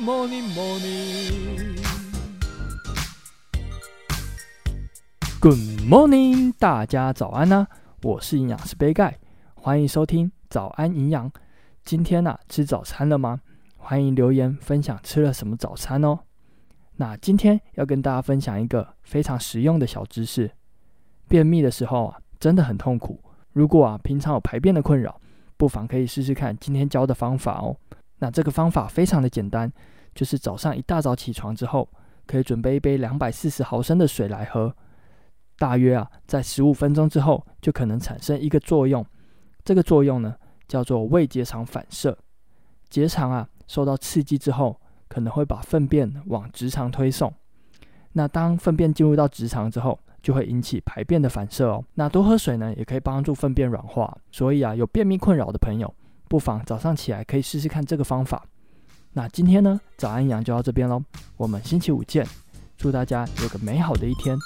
morning, morning, Good morning，大家早安呢、我是营养师杯盖，欢迎收听早安营养。今天呢、吃早餐了吗？欢迎留言分享吃了什么早餐哦。那今天要跟大家分享一个非常实用的小知识。便秘的时候啊，真的很痛苦。如果啊，平常有排便的困扰，不妨可以试试看今天教的方法哦。那这个方法非常的简单，就是早上一大早起床之后，可以准备一杯两百四十毫升的水来喝。大约啊，在十五分钟之后，就可能产生一个作用。这个作用呢，叫做胃结肠反射。结肠啊，受到刺激之后，可能会把粪便往直肠推送。那当粪便进入到直肠之后，就会引起排便的反射哦。那多喝水呢，也可以帮助粪便软化。所以啊，有便秘困扰的朋友，不妨早上起来可以试试看这个方法。那今天呢，早安羊就到这边喽。我们星期五见，祝大家有个美好的一天。